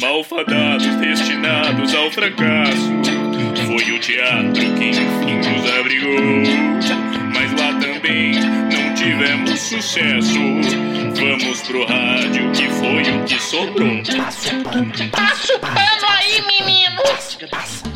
Malfadados destinados ao fracasso. Foi o teatro que enfim nos abrigou. Mas lá também não tivemos sucesso. Vamos pro rádio, que foi o que sobrou. Passa o pano aí, menino!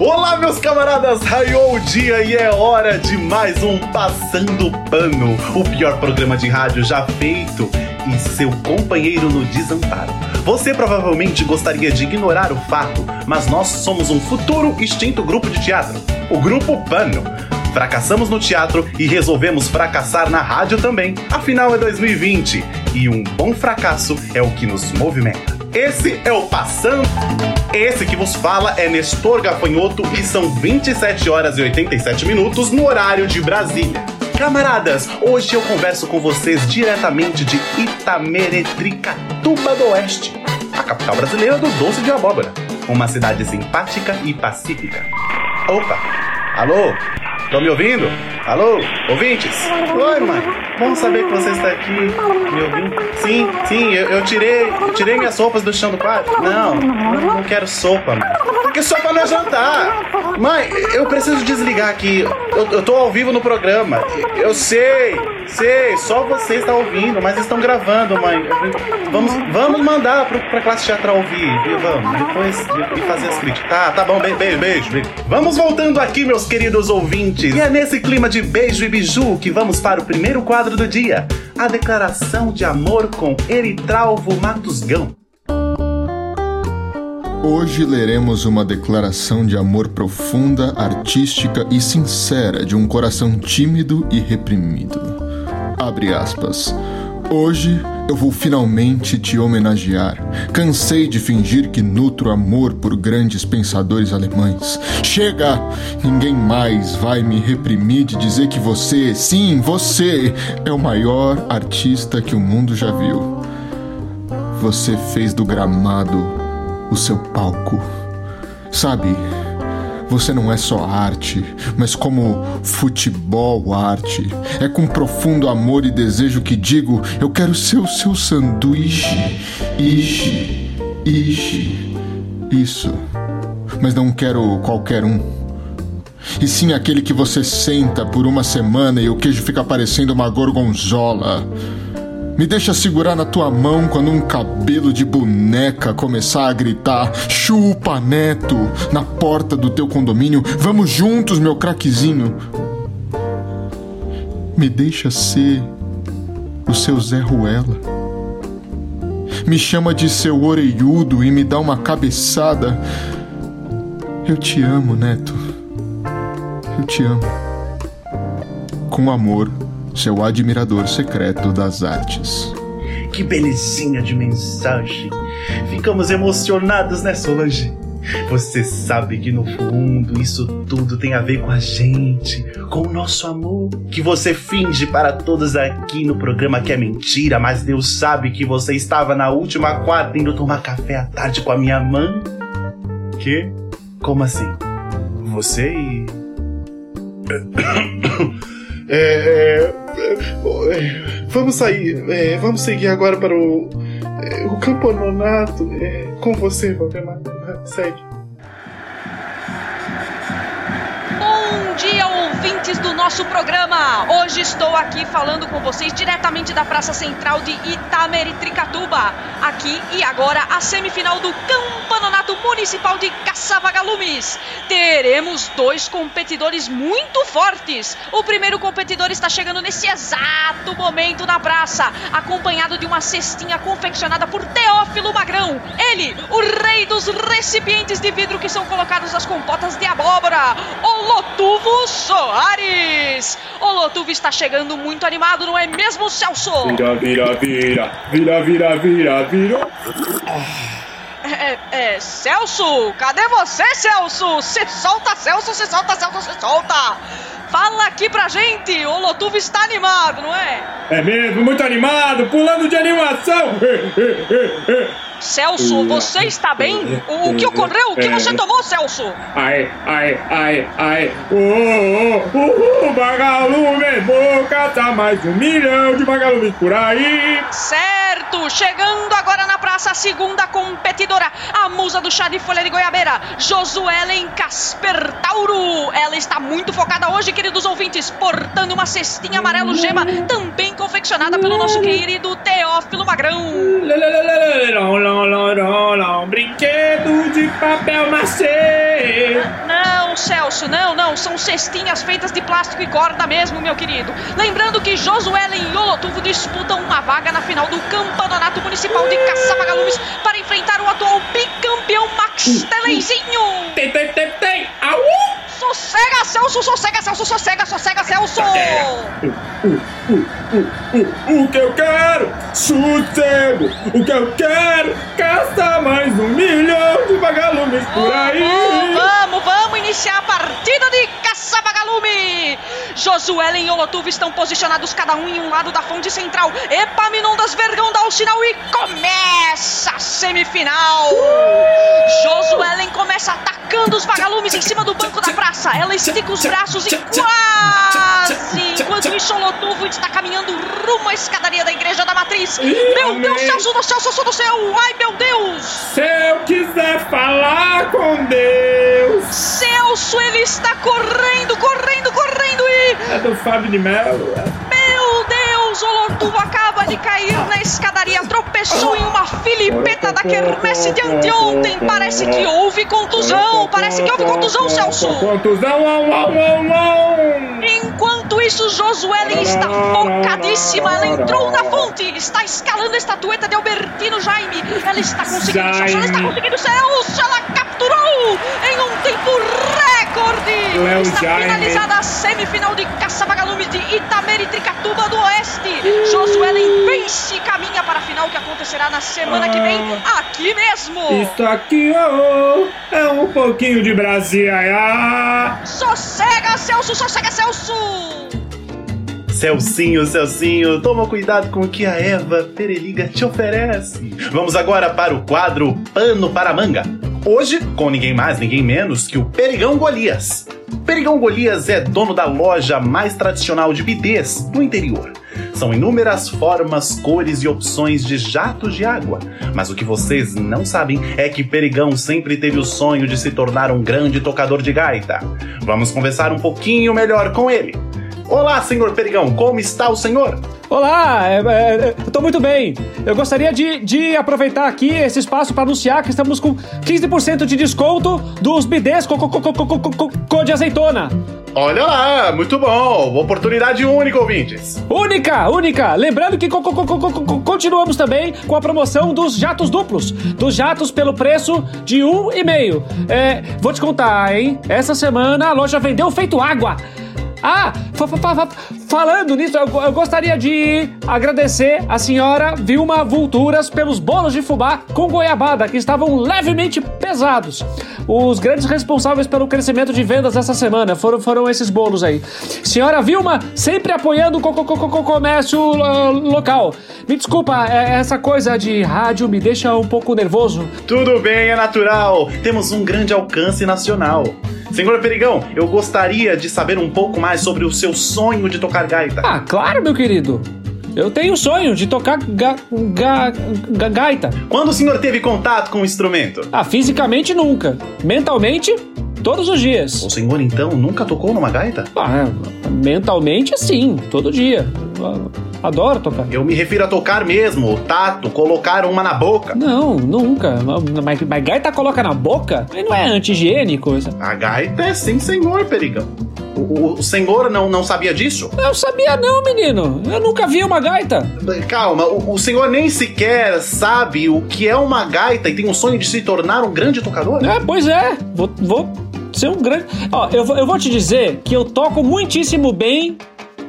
Olá, meus camaradas! Raiou o dia e é hora de mais um Passando Pano, o pior programa de rádio já feito e seu companheiro no desamparo. Você provavelmente gostaria de ignorar o fato, mas nós somos um futuro extinto grupo de teatro, o Grupo Pano. Fracassamos no teatro e resolvemos fracassar na rádio também. Afinal é 2020 e um bom fracasso é o que nos movimenta. Esse é o Passando. Esse que vos fala é Nestor Gafanhoto e são 27 horas e 87 minutos no horário de Brasília. Camaradas, hoje eu converso com vocês diretamente de Itameretricatuba do Oeste, a capital brasileira do doce de abóbora, uma cidade simpática e pacífica. Opa, alô, estão me ouvindo? Alô, ouvintes? Oi, mãe. Bom saber que você está aqui me ouvindo. Sim, sim, eu, eu tirei, eu tirei minhas roupas do chão do quarto. Não, não, não quero sopa. Porque sopa não é jantar. Mãe, eu preciso desligar aqui. Eu, eu tô ao vivo no programa. Eu sei, sei, só você está ouvindo, mas estão gravando, mãe. Vamos, vamos mandar pro, pra classe teatral ouvir? Vamos, depois e fazer as críticas. Tá, tá bom, beijo, beijo, beijo. Vamos voltando aqui, meus queridos ouvintes. E é nesse clima de beijo e biju que vamos para o primeiro quadro do dia: a declaração de amor com Eritralvo Matusgão. Hoje leremos uma declaração de amor profunda, artística e sincera de um coração tímido e reprimido. Abre aspas. Hoje eu vou finalmente te homenagear. Cansei de fingir que nutro amor por grandes pensadores alemães. Chega! Ninguém mais vai me reprimir de dizer que você, sim, você, é o maior artista que o mundo já viu. Você fez do gramado o seu palco. Sabe, você não é só arte, mas como futebol arte. É com profundo amor e desejo que digo: eu quero ser o seu sanduíche. Ishi, ishi. Isso. Mas não quero qualquer um. E sim aquele que você senta por uma semana e o queijo fica parecendo uma gorgonzola. Me deixa segurar na tua mão quando um cabelo de boneca começar a gritar: Chupa, neto! Na porta do teu condomínio. Vamos juntos, meu craquezinho. Me deixa ser o seu Zé Ruela. Me chama de seu oreiudo e me dá uma cabeçada. Eu te amo, neto. Eu te amo. Com amor seu admirador secreto das artes. Que belezinha de mensagem. Ficamos emocionados, né, Solange? Você sabe que no fundo isso tudo tem a ver com a gente, com o nosso amor. Que você finge para todos aqui no programa que é mentira, mas Deus sabe que você estava na última quarta indo tomar café à tarde com a minha mãe. Que? Como assim? Você e. É, é, vamos sair, é, vamos seguir agora para o, é, o campeonato é, com você, Valdemar. Segue. Bom dia, ouvintes do nosso programa! Hoje estou aqui falando com vocês diretamente da Praça Central de Itameretricatuba. Aqui e agora a semifinal do Campeonato Municipal de Caçavagalumes. Teremos dois competidores muito fortes. O primeiro competidor está chegando nesse exato momento na praça, acompanhado de uma cestinha confeccionada por Teófilo Magrão. Ele, o rei dos recipientes de vidro que são colocados nas compotas de abóbora, o Lotuvo Soares. O Lotuvo está chegando muito animado, não é mesmo, Celso? Vira, vira, vira, vira, vira, vira, vira. É, é, Celso, cadê você, Celso? Se solta, Celso, se solta, Celso, se solta. Fala aqui pra gente! O Lotuvo está animado, não é? É mesmo, muito animado, pulando de animação. Celso, você está bem? O, o que ocorreu? O que você tomou, Celso? Ai, ai, ai, ai. Oh, oh, oh, oh, vagalume, vou catar mais um milhão de vagalumes por aí. Certo! Chegando agora na praça, a segunda competidora, a musa do chá de folha de goiabeira, Josuelen Casper Tauro. Ela está muito focada hoje, queridos ouvintes, portando uma cestinha amarelo gema, também confeccionada pelo nosso querido Teófilo Magrão. Long, long, long, brinquedo de papel maçê. Não, Celso, não, não. São cestinhas feitas de plástico e corda mesmo, meu querido. Lembrando que Josuelen e Olotuvo disputam uma vaga na final do Campeonato Municipal de Caça-Vagalumes para enfrentar o atual bicampeão Max Telenzinho. Tem, tem, tem, tem. Au! Sossega, Celso, sossega, Celso, sossega, sossega, Celso. O que eu quero? Sossego. O que eu quero? Caça mais um milhão de vagalumes por aí. Vamos, vamos, iniciar a partida de caça-vagalume! Josuelen e Olotuvo estão posicionados cada um em um lado da fonte central. Epaminondas Vergão dá o sinal e começa a semifinal! Josuelen começa atacando os vagalumes em cima do banco da Ela estica os braços e quase! Enquanto isso, Olotuvo está caminhando rumo à escadaria da Igreja da Matriz. Meu amém. Deus, Celso do céu, Celso do céu! Ai, meu Deus! Se eu quiser falar com Deus. Celso, ele está correndo, correndo, correndo e. É do Fábio de Melo. Meu Lotuvo acaba de cair na escadaria, tropeçou em uma filipeta da quermesse de anteontem. Parece que houve contusão, parece que houve contusão, Celso. Contusão, au, au, au, au. Enquanto isso, Josuelen está focadíssima. Ela entrou na fonte, está escalando a estatueta de Albertino Jaime. Ela está conseguindo, Celso, ela está Jaime. conseguindo, Celso. Ela capturou em um tempo recorde. Léo está Jaime. finalizada a semifinal de caça-vagalumes de Itamericatuba do Oeste. Josuelen vence e caminha para a acontecerá na semana que vem, aqui mesmo. Isso aqui oh, é um pouquinho de Brasília. Sossega, Celso, sossega, Celso. Celcinho, Celcinho, toma cuidado com o que a Eva Pereliga te oferece. Vamos agora para o quadro Pano para Manga. Hoje, com ninguém mais, ninguém menos que o Perigão Golias. Perigão Golias é dono da loja mais tradicional de bidês no interior. São inúmeras formas, cores e opções de jatos de água. Mas o que vocês não sabem é que Perigão sempre teve o sonho de se tornar um grande tocador de gaita. Vamos conversar um pouquinho melhor com ele. Olá, senhor Perigão, como está o senhor? Olá, é, é, tô muito bem. Eu gostaria de, de aproveitar aqui esse espaço para anunciar que estamos com 15% de desconto dos bidês com, com, com, com, com, com, de azeitona. Olha lá, muito bom, oportunidade única, ouvintes. Única, única. Lembrando que co- co- co- continuamos também com a promoção dos jatos duplos. Dos jatos pelo preço de um e meio. É, vou te contar, hein? Essa semana a loja vendeu feito água. Ah, fa- fa- fa- fa- falando nisso, eu, eu gostaria de agradecer a senhora Vilma Vulturas pelos bolos de fubá com goiabada, que estavam levemente pesados. Os grandes responsáveis pelo crescimento de vendas essa semana foram, foram esses bolos aí. Senhora Vilma, sempre apoiando o co- co- co- co- comércio ah, local. Me desculpa, é- essa coisa de rádio me deixa um pouco nervoso. Tudo bem, é natural. Temos um grande alcance nacional. Senhor Perigão, eu gostaria de saber um pouco mais sobre o seu sonho de tocar gaita. Ah, claro, meu querido. Eu tenho o sonho de tocar ga, ga- ga- gaita. Quando o senhor teve contato com o instrumento? Ah, fisicamente nunca. Mentalmente, todos os dias. O senhor então nunca tocou numa gaita? Ah, mentalmente, sim, todo dia. Adoro tocar. Eu me refiro a tocar mesmo, o tato, colocar uma na boca. Não, nunca. Mas, mas gaita coloca na boca? Mas não é anti-higiênico. isso. A gaita é sim, senhor Perigão. O, o- o senhor não, não sabia disso? Eu sabia não, menino. Eu nunca vi uma gaita. Calma, o, o senhor nem sequer sabe o que é uma gaita e tem um sonho de se tornar um grande tocador? É, pois é. Vou, vou ser um grande. Ó, eu, eu vou te dizer que eu toco muitíssimo bem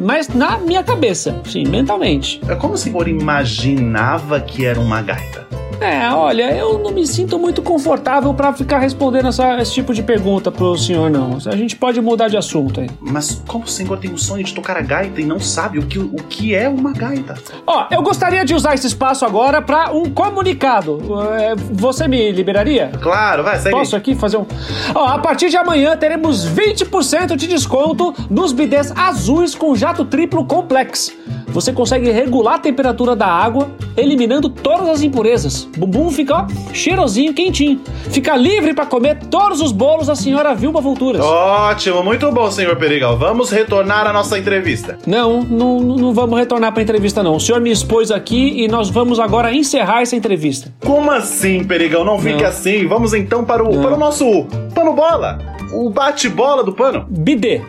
mas na minha cabeça, sim, mentalmente. É como o senhor imaginava que era uma gaita? É, olha, eu não me sinto muito confortável pra ficar respondendo essa- esse tipo de pergunta pro senhor, não. A gente pode mudar de assunto aí. Mas como o senhor tem o sonho de tocar a gaita e não sabe o que, o que é uma gaita? Ó, eu gostaria de usar esse espaço agora pra um comunicado. É, Você me liberaria? Claro, vai, segue. Posso aqui fazer um. Ó, a partir de amanhã teremos 20% de desconto nos bidês azuis com jato triplo complex. Você consegue regular a temperatura da água, eliminando todas as impurezas. Bumbum fica ó, cheirosinho, quentinho. Fica livre pra comer todos os bolos da senhora Vilma Vulturas. Ótimo, muito bom, senhor Perigal. Vamos retornar à nossa entrevista. Não, não, não vamos retornar pra entrevista, não. O senhor me expôs aqui e nós vamos agora encerrar essa entrevista. Como assim, Perigão? Não fique Não. assim. Vamos então para o, Não. para o nosso pano bola. O bate-bola do pano. Bidê.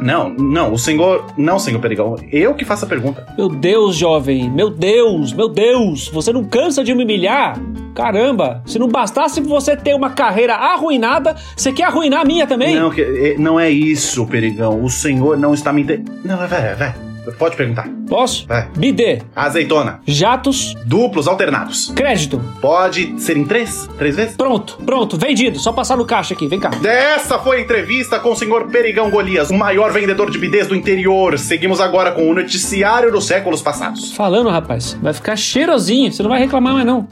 Não, não, o senhor. Não, senhor Perigão. Eu que faço a pergunta. Meu Deus, jovem, meu Deus, meu Deus, você não cansa de me humilhar? Caramba, se não bastasse você ter uma carreira arruinada, você quer arruinar a minha também? Não, é, não é isso, Perigão. O senhor não está me entendendo. Não, vai, vai. Pode perguntar. Posso? Vai. Bidê, Azeitona. jatos, Duplos alternados. crédito. Pode ser em três? Três vezes? Pronto, pronto, vendido. Só passar no caixa aqui, vem cá. Essa foi a entrevista com o senhor Perigão Golias, o maior vendedor de bidês do interior. Seguimos agora com o noticiário dos séculos passados. Falando, rapaz, vai ficar cheirosinho, você não vai reclamar mais não.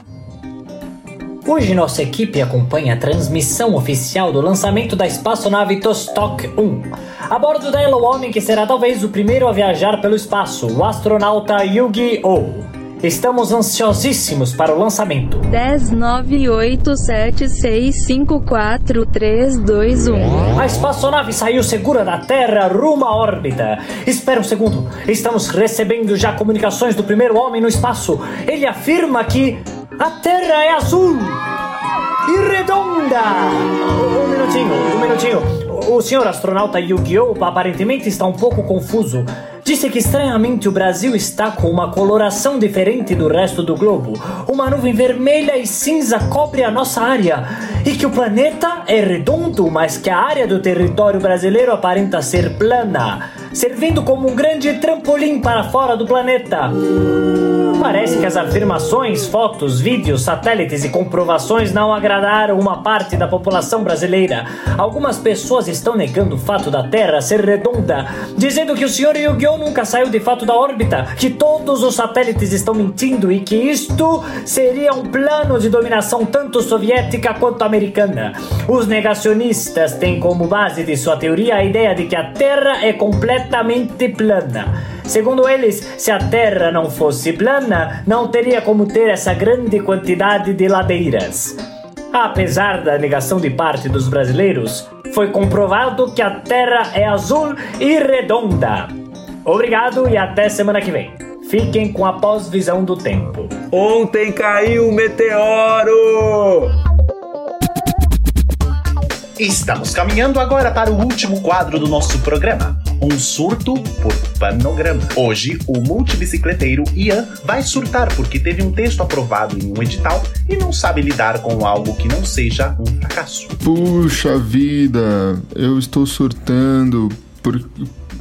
Hoje nossa equipe acompanha a transmissão oficial do lançamento da espaçonave Vostok 1. A bordo dela, o homem que será talvez o primeiro a viajar pelo espaço, o astronauta Yugi Oh. Estamos ansiosíssimos para o lançamento. 10 9 8 7 6 5 4 3 2 1 A espaçonave saiu segura da Terra rumo à órbita. Espera um segundo. Estamos recebendo já comunicações do primeiro homem no espaço. Ele afirma que a Terra é azul e redonda. Um minutinho, um minutinho. O senhor astronauta Yu-Gi-Oh! aparentemente está um pouco confuso. Disse que estranhamente o Brasil está com uma coloração diferente do resto do globo. Uma nuvem vermelha e cinza cobre a nossa área. E que o planeta é redondo, mas que a área do território brasileiro aparenta ser plana, servindo como um grande trampolim para fora do planeta. Parece que as afirmações, fotos, vídeos, satélites e comprovações não agradaram uma parte da população brasileira. Algumas pessoas estão negando o fato da Terra ser redonda, dizendo que o Sr. Yu-Gi-Oh! nunca saiu de fato da órbita, que todos os satélites estão mentindo e que isto seria um plano de dominação tanto soviética quanto americana. Os negacionistas têm como base de sua teoria a ideia de que a Terra é completamente plana. Segundo eles, se a Terra não fosse plana, não teria como ter essa grande quantidade de ladeiras. Apesar da negação de parte dos brasileiros, foi comprovado que a Terra é azul e redonda. Obrigado e até semana que vem. Fiquem com a pós-visão do tempo. Ontem caiu um meteoro! Estamos caminhando agora para o último quadro do nosso programa. Um surto por panograma. Hoje, o multibicicleteiro Ian vai surtar porque teve um texto aprovado em um edital e não sabe lidar com algo que não seja um fracasso. Puxa vida, eu estou surtando por.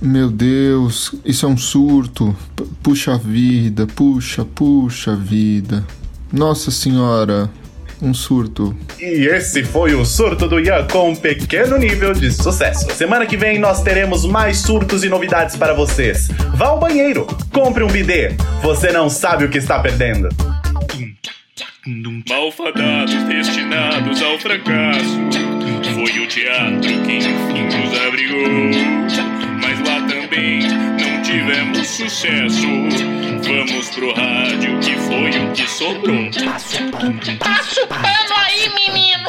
Meu Deus, isso é um surto. Puxa vida, puxa, puxa vida. Nossa senhora, um surto. E esse foi o surto do Ian com um pequeno nível de sucesso. Semana que vem nós teremos mais surtos e novidades para vocês. Vá ao banheiro, compre um bidê. Você não sabe o que está perdendo. Malfadados destinados ao fracasso. Foi o teatro que enfim nos abrigou. Tivemos sucesso. Vamos pro rádio que foi o que sobrou. Passa o pano aí, menino.